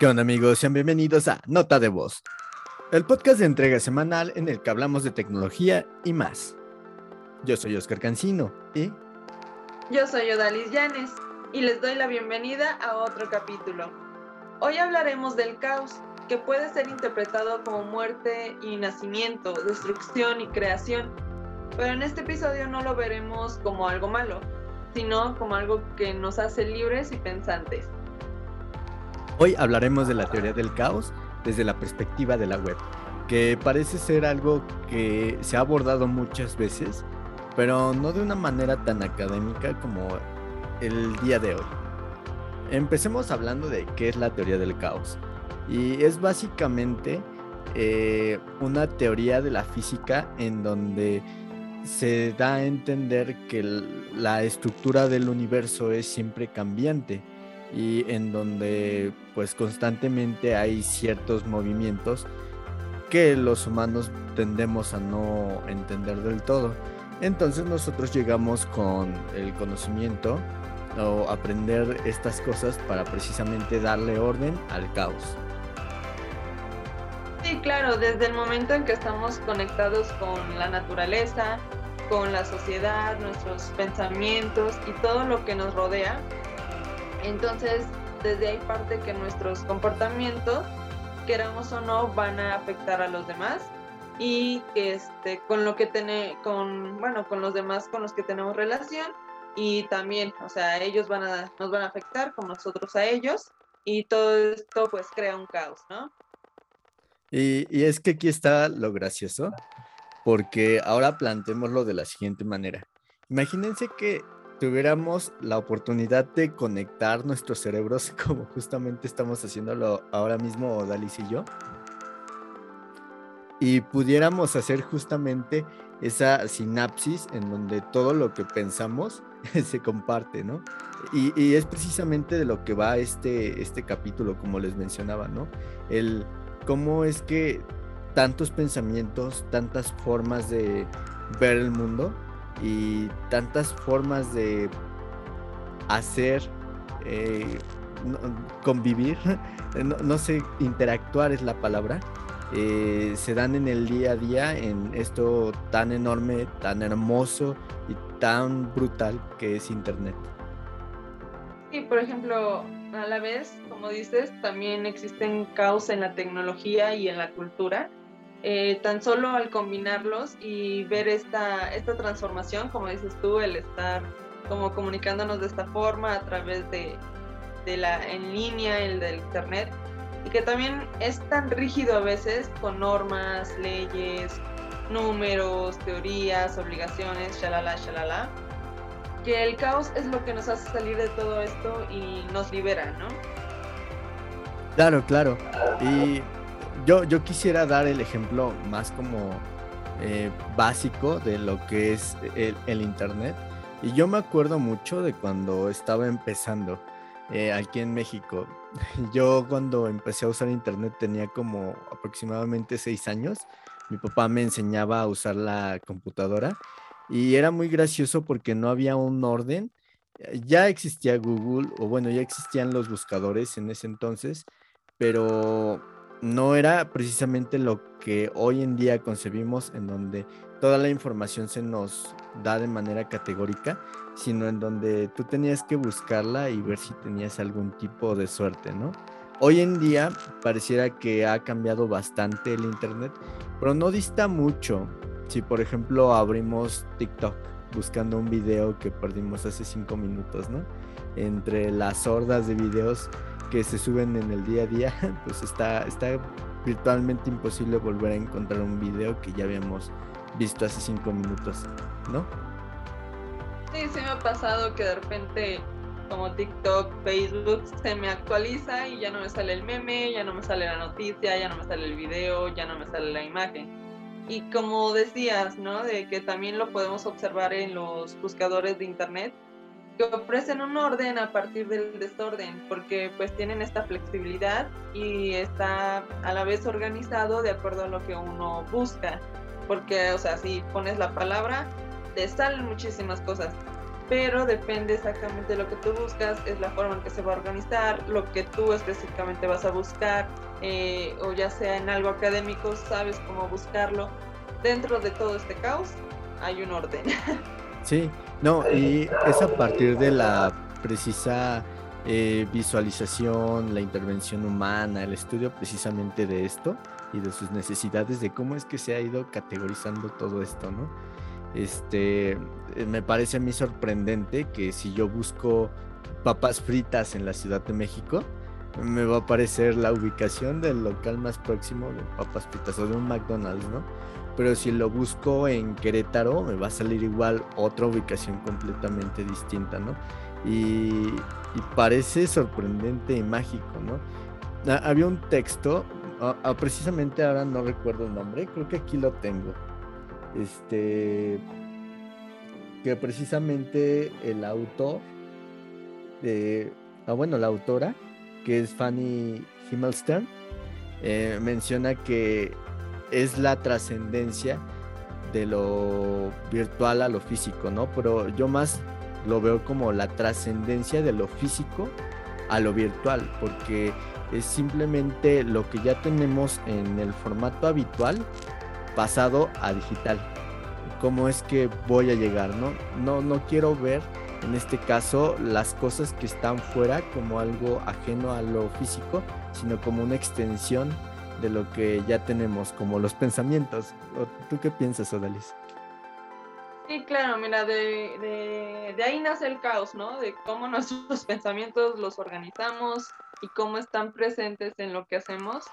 ¿Qué onda amigos? Sean bienvenidos a Nota de Voz, el podcast de entrega semanal en el que hablamos de tecnología y más. Yo soy Oscar Cancino y... Yo soy Odalis Llanes y les doy la bienvenida a otro capítulo. Hoy hablaremos del caos, que puede ser interpretado como muerte y nacimiento, destrucción y creación, pero en este episodio no lo veremos como algo malo, sino como algo que nos hace libres y pensantes. Hoy hablaremos de la teoría del caos desde la perspectiva de la web, que parece ser algo que se ha abordado muchas veces, pero no de una manera tan académica como el día de hoy. Empecemos hablando de qué es la teoría del caos. Y es básicamente eh, una teoría de la física en donde se da a entender que la estructura del universo es siempre cambiante y en donde pues constantemente hay ciertos movimientos que los humanos tendemos a no entender del todo. Entonces nosotros llegamos con el conocimiento o aprender estas cosas para precisamente darle orden al caos. Sí, claro, desde el momento en que estamos conectados con la naturaleza, con la sociedad, nuestros pensamientos y todo lo que nos rodea, entonces, desde ahí parte que nuestros comportamientos, queramos o no, van a afectar a los demás y este, con lo que tiene, con, bueno, con los demás con los que tenemos relación y también, o sea, ellos van a, nos van a afectar como nosotros a ellos y todo esto pues crea un caos, ¿no? Y, y es que aquí está lo gracioso, porque ahora planteémoslo de la siguiente manera. Imagínense que tuviéramos la oportunidad de conectar nuestros cerebros como justamente estamos haciéndolo ahora mismo Dalis y yo y pudiéramos hacer justamente esa sinapsis en donde todo lo que pensamos se comparte, ¿no? Y, es precisamente de lo que va este, este capítulo, como les mencionaba, ¿no? El cómo es que tantos pensamientos, tantas formas de ver el mundo y tantas formas de hacer, eh, convivir, no, sé, interactuar es la palabra, eh, se dan en el día a día en esto tan enorme, tan hermoso y tan brutal que es Internet. Y por ejemplo, a la vez, como dices, también existen caos en la tecnología y en la cultura eh, tan solo al combinarlos y ver esta, esta transformación, como dices tú, el estar como comunicándonos de esta forma a través de, de la en línea, el del internet, y que también es tan rígido a veces con normas, leyes, números, teorías, obligaciones, shalala, shalala, que el caos es lo que nos hace salir de todo esto y nos libera, ¿no? Claro, claro. Y yo, yo quisiera dar el ejemplo más como eh, básico de lo que es el, Internet. Y yo me acuerdo mucho de cuando estaba empezando eh, aquí en México. Yo cuando empecé a usar Internet tenía como aproximadamente seis años. Mi papá me enseñaba a usar la computadora y era muy gracioso porque no había un orden. Ya existía Google, o bueno, ya existían los buscadores en ese entonces, pero no era precisamente lo que hoy en día concebimos en donde toda la información se nos da de manera categórica, sino en donde tú tenías que buscarla y ver si tenías algún tipo de suerte, ¿no? Hoy en día pareciera que ha cambiado bastante el Internet, pero no dista mucho. Si por ejemplo abrimos TikTok buscando un video que perdimos hace cinco minutos, ¿no? Entre las hordas de videos que se suben en el día a día, pues está, está virtualmente imposible volver a encontrar un video que ya habíamos visto hace cinco minutos, ¿no? Sí, sí me ha pasado que de repente como TikTok, Facebook se me actualiza y ya no me sale el meme, ya no me sale la noticia, ya no me sale el video, ya no me sale la imagen. Y como decías, ¿no? De que también lo podemos observar en los buscadores de internet, que ofrecen un orden a partir del desorden, porque pues tienen esta flexibilidad y está a la vez organizado de acuerdo a lo que uno busca, porque o sea, si pones la palabra, te salen muchísimas cosas. pero depende exactamente de lo que tú buscas, es la forma en que se va a organizar, lo que tú específicamente vas a buscar, eh, o ya sea en algo académico, sabes cómo buscarlo. Dentro de todo este caos hay un orden. Sí, no, y es a partir de la precisa eh, visualización, la intervención humana, el estudio precisamente de esto y de sus necesidades, de cómo es que se ha ido categorizando todo esto, ¿no? Este, eh, me parece a mí sorprendente que si yo busco papas fritas en la Ciudad de México, me va a aparecer la ubicación del local más próximo de papas fritas o de un McDonald's, ¿no? Pero si lo busco en Querétaro, me va a salir igual otra ubicación completamente distinta, ¿no? Y, parece sorprendente y mágico, ¿no? Ah, había un texto, ah, ah, precisamente ahora no recuerdo el nombre, creo que aquí lo tengo. Este, que precisamente el autor ah, bueno, la autora, que es Fanny Himmelstern, eh, menciona que es la trascendencia de lo virtual a lo físico, ¿no? Pero yo más lo veo como la trascendencia de lo físico a lo virtual, porque es simplemente lo que ya tenemos en el formato habitual pasado a digital. ¿Cómo es que voy a llegar? No, no, no quiero ver en este caso las cosas que están fuera como algo ajeno a lo físico, sino como una extensión de lo que ya tenemos, como los pensamientos. ¿Tú qué piensas, Odalis? Sí, claro, mira, de, ahí nace el caos, ¿no? De cómo nuestros pensamientos los organizamos y cómo están presentes en lo que hacemos.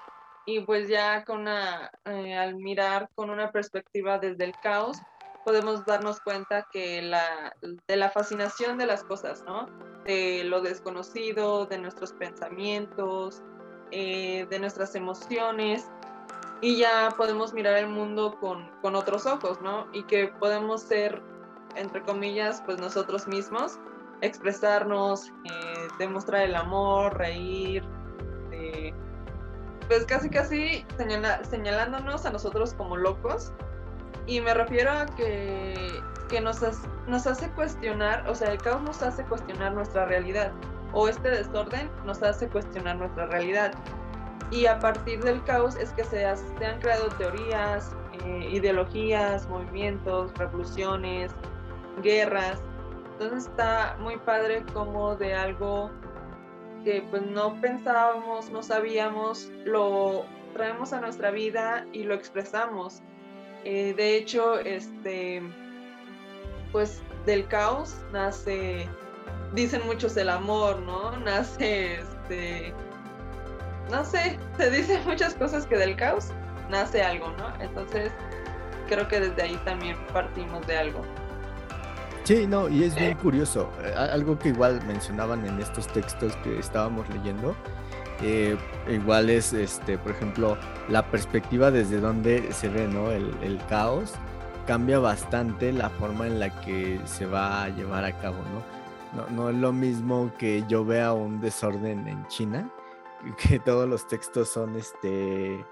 Y pues ya con una, eh, al mirar con una perspectiva desde el caos, podemos darnos cuenta que la, de la fascinación de las cosas, ¿no? De lo desconocido, de nuestros pensamientos, eh, de nuestras emociones y ya podemos mirar el mundo con, con, otros ojos, ¿no? Y que podemos ser, entre comillas, pues nosotros mismos, expresarnos, eh, demostrar el amor, reír, eh, pues casi casi señalándonos a nosotros como locos. Y me refiero a que, que nos, nos hace cuestionar, o sea, el caos nos hace cuestionar nuestra realidad o este desorden nos hace cuestionar nuestra realidad. Y a partir del caos es que se, han creado teorías, eh, ideologías, movimientos, revoluciones, guerras. Entonces está muy padre como de algo que pues no pensábamos, no sabíamos, lo traemos a nuestra vida y lo expresamos. Eh, de hecho, este, pues del caos nace dicen muchos el amor, ¿no? Nace, este, no sé, se dicen muchas cosas que del caos nace algo, ¿no? Entonces, creo que desde ahí también partimos de algo. Sí, no, y es bien curioso. Eh, algo que igual mencionaban en estos textos que estábamos leyendo, eh, igual es, este, por ejemplo, la perspectiva desde donde se ve, ¿no? El, el, caos cambia bastante la forma en la que se va a llevar a cabo, ¿no? No, es lo mismo que yo vea un desorden en China, que todos los textos son este,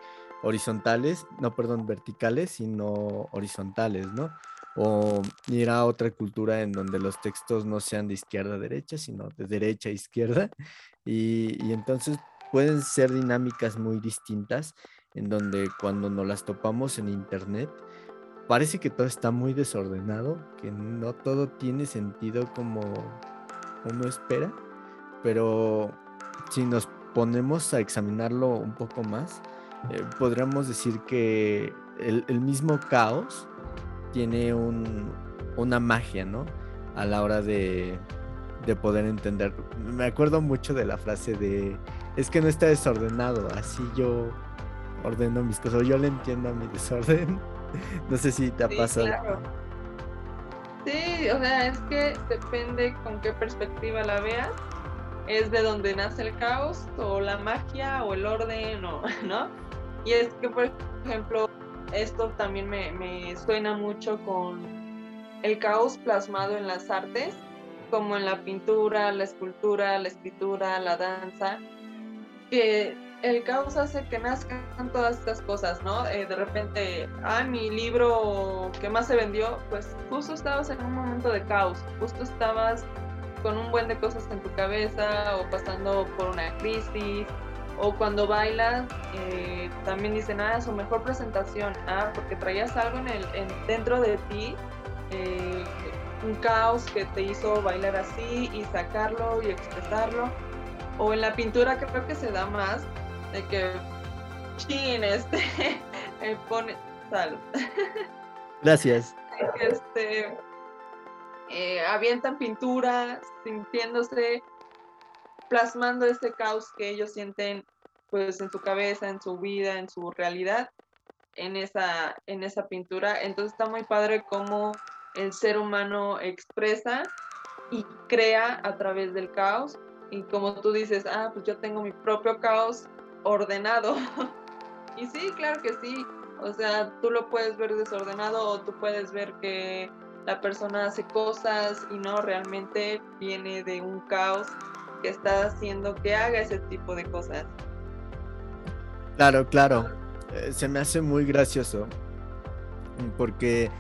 horizontales, no, perdón, verticales, sino horizontales, ¿no? O ir a otra cultura en donde los textos no sean de izquierda a derecha, sino de derecha a izquierda. Y, y entonces pueden ser dinámicas muy distintas, en donde cuando nos las topamos en internet, parece que todo está muy desordenado, que no todo tiene sentido como uno espera, pero si nos ponemos a examinarlo un poco más, eh, podríamos decir que el, mismo caos tiene una magia, ¿no? A la hora de, de poder entender. Me acuerdo mucho de la frase de, es que no está desordenado, así yo ordeno mis cosas, yo le entiendo a mi desorden no sé si te ha pasado. Sí, o sea, es que depende con qué perspectiva la veas. Es de donde nace el caos, o la magia, o el orden, o, ¿no? Y es que, por ejemplo, esto también me, me suena mucho con el caos plasmado en las artes, como en la pintura, la escultura, la escritura, la danza, que el caos hace que nazcan todas estas cosas, ¿no? Eh, de repente, ah, mi libro que más se vendió, pues justo estabas en un momento de caos, justo estabas con un buen de cosas en tu cabeza o pasando por una crisis o cuando bailas eh, también dicen ah su mejor presentación ah porque traías algo en el dentro de ti eh, un caos que te hizo bailar así y sacarlo y expresarlo. O en la pintura creo que se da más, de que chin, este, eh, pone, sal. Gracias. este, eh, avientan pintura, sintiéndose, plasmando ese caos que ellos sienten pues en su cabeza, en su vida, en su realidad, en esa, en esa pintura. Entonces está muy padre cómo el ser humano expresa y crea a través del caos. Y como tú dices, ah, pues yo tengo mi propio caos ordenado. y sí, claro que sí. O sea, tú lo puedes ver desordenado o tú puedes ver que la persona hace cosas y no realmente viene de un caos que está haciendo que haga ese tipo de cosas. Claro, claro. Eh, se me hace muy gracioso porque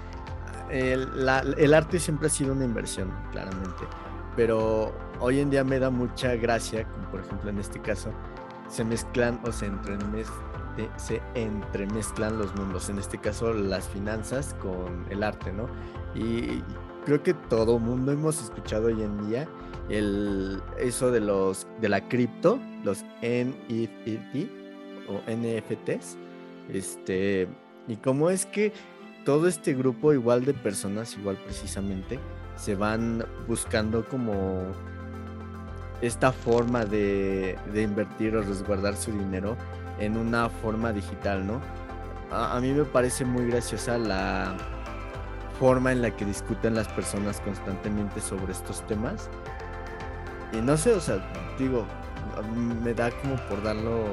el, arte siempre ha sido una inversión, claramente, pero hoy en día me da mucha gracia, como por ejemplo en este caso, se mezclan o se, se entremezclan los mundos, en este caso las finanzas con el arte, ¿no? Y creo que todo mundo hemos escuchado hoy en día el, eso de los de la cripto, los NFT o NFTs, este, y cómo es que todo este grupo igual de personas, igual precisamente, se van buscando como esta forma de, invertir o resguardar su dinero en una forma digital, ¿no? A, mí me parece muy graciosa la forma en la que discuten las personas constantemente sobre estos temas. Y no sé, o sea, digo, me da como por darlo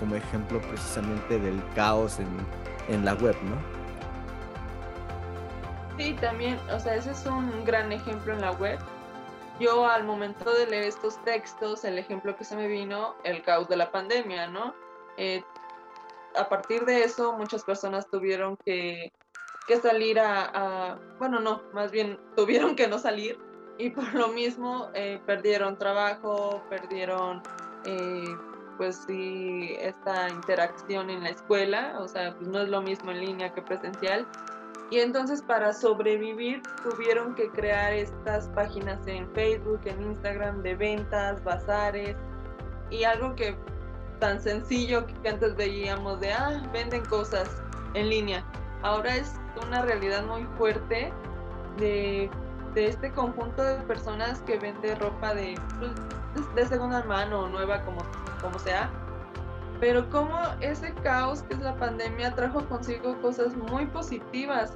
como ejemplo precisamente del caos en, en la web, ¿no? Sí, también, o sea, ese es un gran ejemplo en la web. Yo al momento de leer estos textos, el ejemplo que se me vino, el caos de la pandemia, ¿no? Eh, a partir de eso, muchas personas tuvieron que, que salir a, bueno, no, más bien tuvieron que no salir y por lo mismo eh, perdieron trabajo, perdieron, eh, pues sí, esta interacción en la escuela, o sea, pues no es lo mismo en línea que presencial y entonces para sobrevivir tuvieron que crear estas páginas en Facebook, en Instagram de ventas, bazares y algo que tan sencillo que antes veíamos de, ah, venden cosas en línea. Ahora es una realidad muy fuerte de, este conjunto de personas que vende ropa de, pues, de segunda mano o nueva como, como sea pero como ese caos que es la pandemia trajo consigo cosas muy positivas.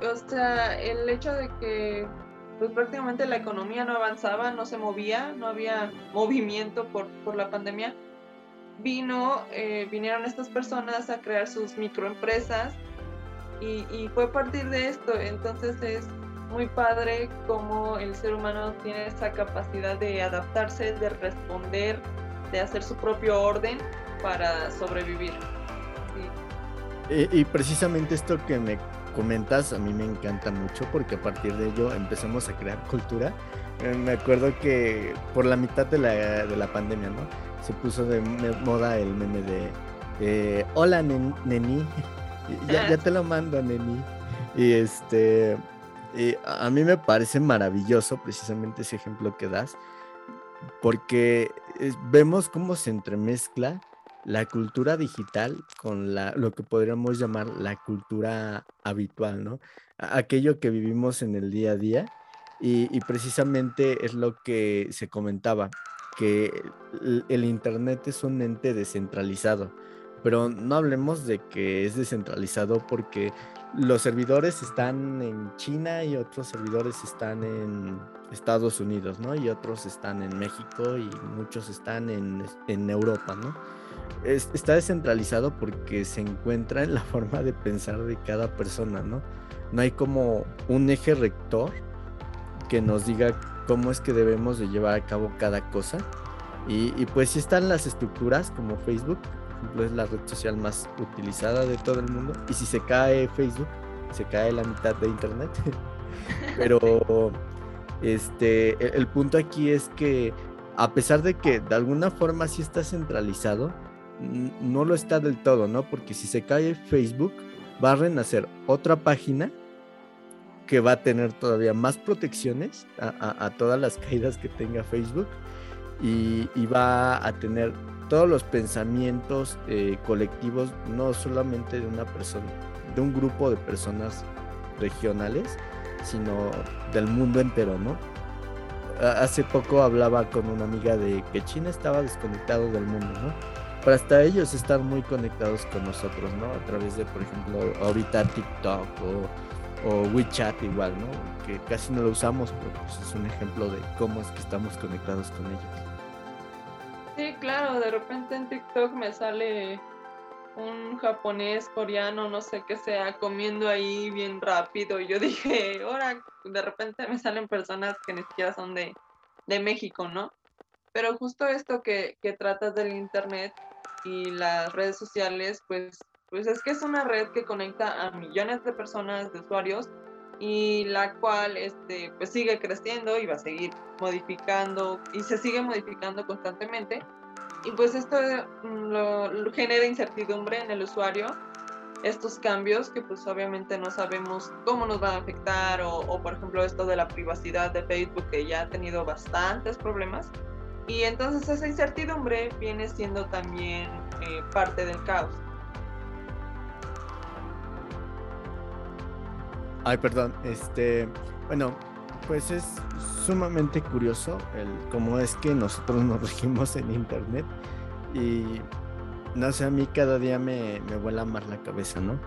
O sea, el hecho de que pues prácticamente la economía no avanzaba, no se movía, no había movimiento por, por la pandemia, vino, eh, vinieron estas personas a crear sus microempresas y, y fue a partir de esto. Entonces es muy padre cómo el ser humano tiene esa capacidad de adaptarse, de responder, de hacer su propio orden para sobrevivir. Y, precisamente esto que me comentas a mí me encanta mucho porque a partir de ello empezamos a crear cultura. Eh, me acuerdo que por la mitad de la, de la pandemia, ¿no? Se puso de moda el meme de hola neni, ya, ya, te lo mando neni. Y este, y a mí me parece maravilloso precisamente ese ejemplo que das porque vemos cómo se entremezcla la cultura digital con la, lo que podríamos llamar la cultura habitual, ¿no? Aquello que vivimos en el día a día y, precisamente es lo que se comentaba, que el, Internet es un ente descentralizado, pero no hablemos de que es descentralizado porque los servidores están en China y otros servidores están en Estados Unidos, ¿no? Y otros están en México y muchos están en, en Europa, ¿no? Está descentralizado porque se encuentra en la forma de pensar de cada persona, ¿no? No hay como un eje rector que nos diga cómo es que debemos de llevar a cabo cada cosa. Y, pues sí están las estructuras como Facebook, ejemplo, es la red social más utilizada de todo el mundo. Y si se cae Facebook, se cae la mitad de Internet. Pero este, el, punto aquí es que a pesar de que de alguna forma sí está centralizado, no lo está del todo, ¿no? Porque si se cae Facebook, va a renacer otra página que va a tener todavía más protecciones a, todas las caídas que tenga Facebook y, va a tener todos los pensamientos eh, colectivos, no solamente de una persona, de un grupo de personas regionales, sino del mundo entero, ¿no? Hace poco hablaba con una amiga de que China estaba desconectado del mundo, ¿no? Pero hasta ellos están muy conectados con nosotros, ¿no? A través de, por ejemplo, ahorita TikTok o, o WeChat igual, ¿no? Que casi no lo usamos, pero pues es un ejemplo de cómo es que estamos conectados con ellos. Sí, claro, de repente en TikTok me sale un japonés, coreano, no sé qué sea, comiendo ahí bien rápido. Y yo dije, ahora de repente me salen personas que ni siquiera son de, de México, ¿no? Pero justo esto que, que tratas del Internet y las redes sociales, pues, pues es que es una red que conecta a millones de personas, de usuarios, y la cual este, pues sigue creciendo y va a seguir modificando y se sigue modificando constantemente y pues esto mm, lo, genera incertidumbre en el usuario, estos cambios que pues obviamente no sabemos cómo nos van a afectar o, por ejemplo esto de la privacidad de Facebook que ya ha tenido bastantes problemas. Y entonces esa incertidumbre viene siendo también eh, parte del caos. Ay, perdón, este, bueno, pues es sumamente curioso el cómo es que nosotros nos regimos en internet y no sé, a mí cada día me, me vuela más la cabeza, ¿no?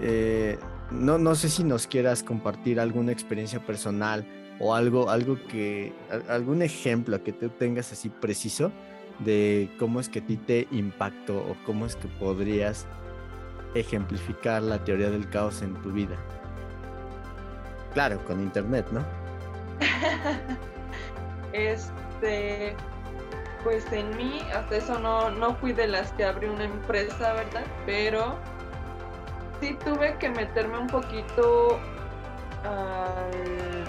Eh, ¿no? No sé si nos quieras compartir alguna experiencia personal o algo, algo que, algún ejemplo que tú tengas así preciso de cómo es que a ti te impactó o cómo es que podrías ejemplificar la teoría del caos en tu vida. Claro, con internet, ¿no? este, pues en mí, hasta eso no, no fui de las que abrió una empresa, ¿verdad? Pero sí tuve que meterme un poquito al,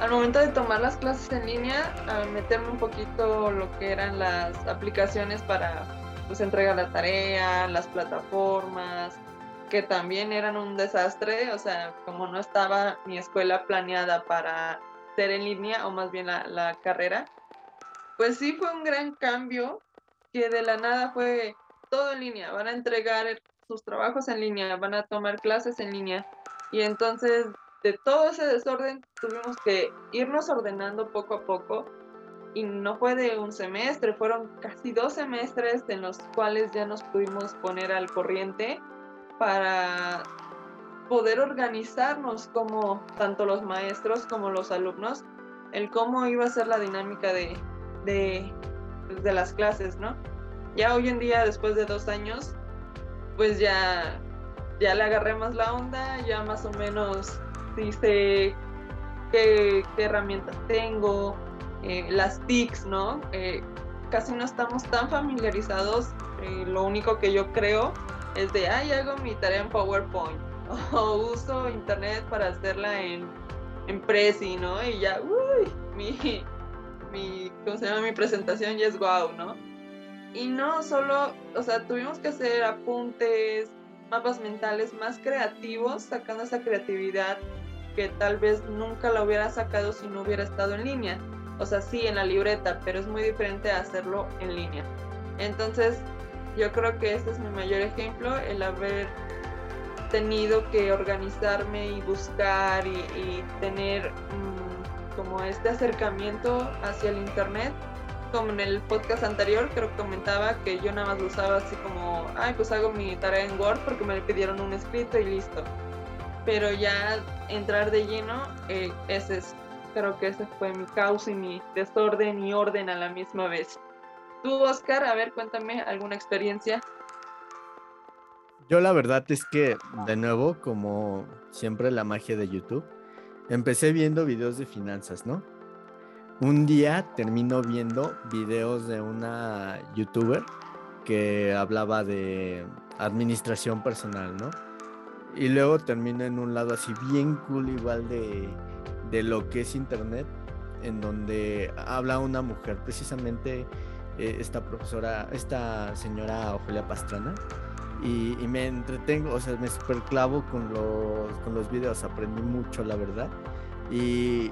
al momento de tomar las clases en línea, a meterme un poquito lo que eran las aplicaciones para pues entregar la tarea, las plataformas, que también eran un desastre, o sea, como no estaba mi escuela planeada para ser en línea, o más bien la, carrera, pues sí fue un gran cambio que de la nada fue todo en línea, van a entregar sus trabajos en línea, van a tomar clases en línea, y entonces de todo ese desorden tuvimos que irnos ordenando poco a poco y no fue de un semestre, fueron casi dos semestres en los cuales ya nos pudimos poner al corriente para poder organizarnos como tanto los maestros como los alumnos, el cómo iba a ser la dinámica de, de, de las clases, ¿no? Ya hoy en día, después de dos años, pues ya, ya le agarré más la onda, ya más o menos sé qué, qué herramientas tengo, eh, las TICs, ¿no? Eh, casi no estamos tan familiarizados. Eh, lo único que yo creo es de, ay, hago mi tarea en PowerPoint o uso internet para hacerla en, en Prezi, ¿no? Y ya, uy, mi, mi, ¿cómo se llama? Mi presentación ya es guau, ¿no? Y no solo, o sea, tuvimos que hacer apuntes, mapas mentales más creativos, sacando esa creatividad que tal vez nunca la hubiera sacado si no hubiera estado en línea. O sea, sí, en la libreta, pero es muy diferente hacerlo en línea. Entonces, yo creo que este es mi mayor ejemplo, el haber tenido que organizarme y buscar y, tener mm, como este acercamiento hacia el internet. Como en el podcast anterior, creo que comentaba que yo nada más lo usaba así como, ay, pues hago mi tarea en Word porque me pidieron un escrito y listo. Pero ya entrar de lleno, eh, ese es, creo que ese fue mi caos y mi desorden y orden a la misma vez. Tú, Oscar, a ver, cuéntame alguna experiencia. Yo la verdad es que, de nuevo, como siempre la magia de YouTube, empecé viendo videos de finanzas, ¿no? Un día termino viendo videos de una youtuber que hablaba de administración personal, ¿no? Y luego termino en un lado así bien cool igual de, de lo que es internet, en donde habla una mujer, precisamente eh, esta profesora, esta señora Ofelia Pastrana, y, me entretengo, o sea, me superclavo con los, con los videos, aprendí mucho, la verdad. Y,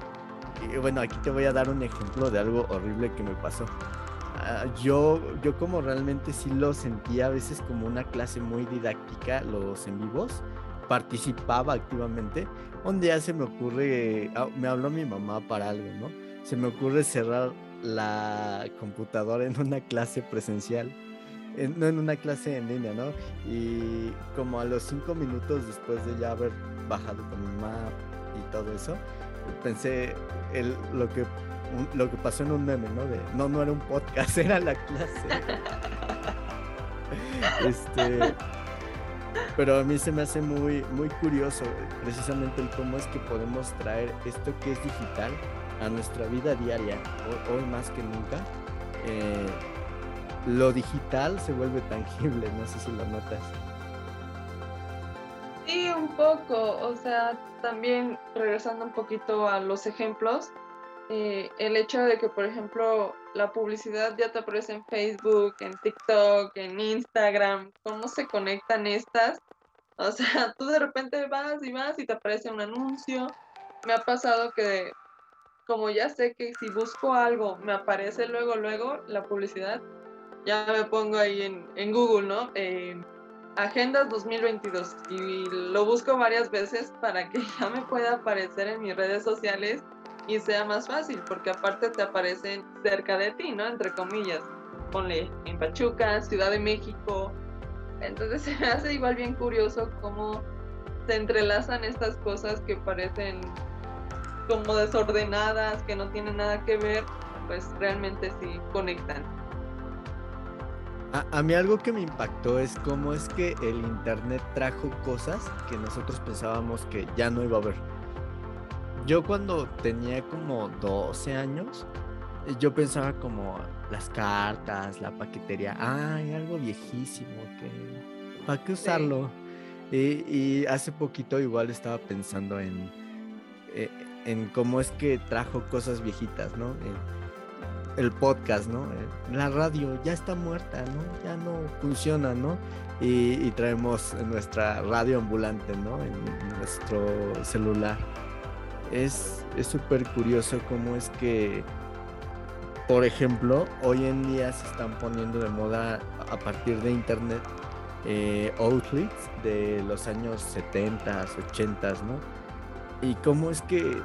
bueno, aquí te voy a dar un ejemplo de algo horrible que me pasó. Ah, yo, yo como realmente sí lo sentía a veces como una clase muy didáctica, los en vivos, participaba activamente. Un día se me ocurre, ah, me habló mi mamá para algo, ¿no? Se me ocurre cerrar la computadora en una clase presencial, no en una clase en línea, ¿no? Y como a los cinco minutos después de ya haber bajado con mi mamá y todo eso, pensé el, lo que lo que pasó en un meme, ¿no? De, no, no era un podcast, era la clase. este, pero a mí se me hace muy, muy curioso precisamente el cómo es que podemos traer esto que es digital a nuestra vida diaria, hoy, más que nunca. Eh, lo digital se vuelve tangible, no sé si lo notas. Poco, o sea, también regresando un poquito a los ejemplos, eh, el hecho de que, por ejemplo, la publicidad ya te aparece en Facebook, en TikTok, en Instagram, cómo se conectan estas. O sea, tú de repente vas y vas y te aparece un anuncio. Me ha pasado que, como ya sé que si busco algo, me aparece luego, luego la publicidad, ya me pongo ahí en, Google, ¿no? Eh, Agendas 2022 y lo busco varias veces para que ya me pueda aparecer en mis redes sociales y sea más fácil, porque aparte te aparecen cerca de ti, ¿no? Entre comillas. Ponle en Pachuca, Ciudad de México. Entonces se me hace igual bien curioso cómo se entrelazan estas cosas que parecen como desordenadas, que no tienen nada que ver, pues realmente sí conectan. A, a, mí algo que me impactó es cómo es que el Internet trajo cosas que nosotros pensábamos que ya no iba a haber yo cuando tenía como 12 años, eh, yo pensaba como las cartas, la paquetería, ay, algo viejísimo, que ¿para qué usarlo? Y, hace poquito igual estaba pensando en, eh, en cómo es que trajo cosas viejitas, ¿no? El, podcast, ¿no? La radio ya está muerta, ¿no? Ya no funciona, ¿no? Y, y traemos nuestra radio ambulante, ¿no? En nuestro celular es súper curioso cómo es que, por ejemplo, hoy en día se están poniendo de moda a partir de internet eh, outlets de los años 70, 80, ¿no? Y cómo es que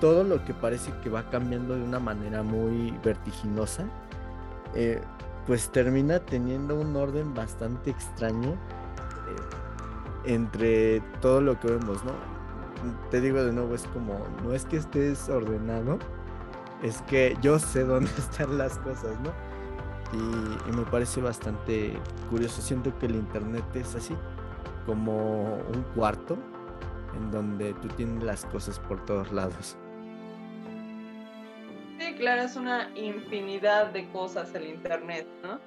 todo lo que parece que va cambiando de una manera muy vertiginosa, eh, pues termina teniendo un orden bastante extraño eh, entre todo lo que vemos, ¿no? te digo de nuevo, es como, no es que estés ordenado, es que yo sé dónde están las cosas, ¿no? Y, me parece bastante curioso. Siento que el Internet es así, como un cuarto en donde tú tienes las cosas por todos lados. Es una infinidad de cosas el Internet, ¿no?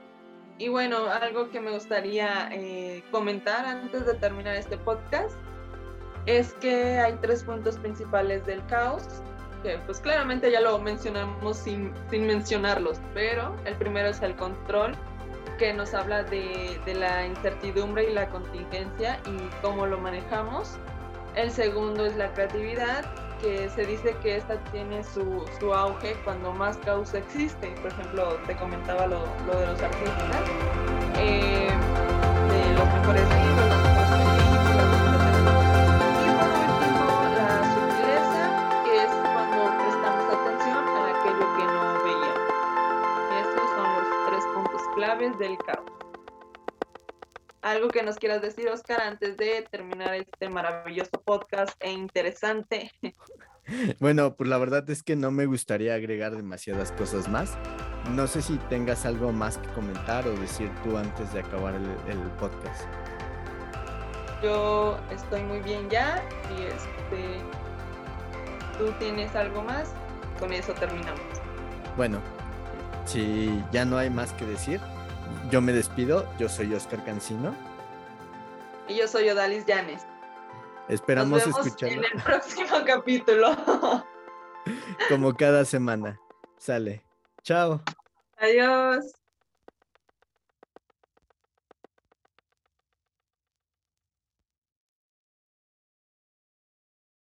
Y bueno, algo que me gustaría eh, comentar antes de terminar este podcast es que hay tres puntos principales del caos, que pues claramente ya lo mencionamos sin, mencionarlos, pero el primero es el control, que nos habla de, la incertidumbre y la contingencia y cómo lo manejamos. El segundo es la creatividad, que se dice que esta tiene su, auge cuando más caos existe. Por ejemplo, te comentaba lo, de los artistas, eh, de los mejores libros, del caos. Algo que nos quieras decir, Oscar, antes de terminar este maravilloso podcast e interesante. Bueno, pues la verdad es que no me gustaría agregar demasiadas cosas más. No sé si tengas algo más que comentar o decir tú antes de acabar el, podcast. Yo estoy muy bien ya y este, ¿tú tienes algo más? con eso terminamos. Bueno, si ya no hay más que decir, yo me despido. Yo soy Oscar Cancino. Y yo soy Odalis Llanes. Esperamos Nos vemos escucharlo en el próximo capítulo. como cada semana. Sale. Chao. Adiós.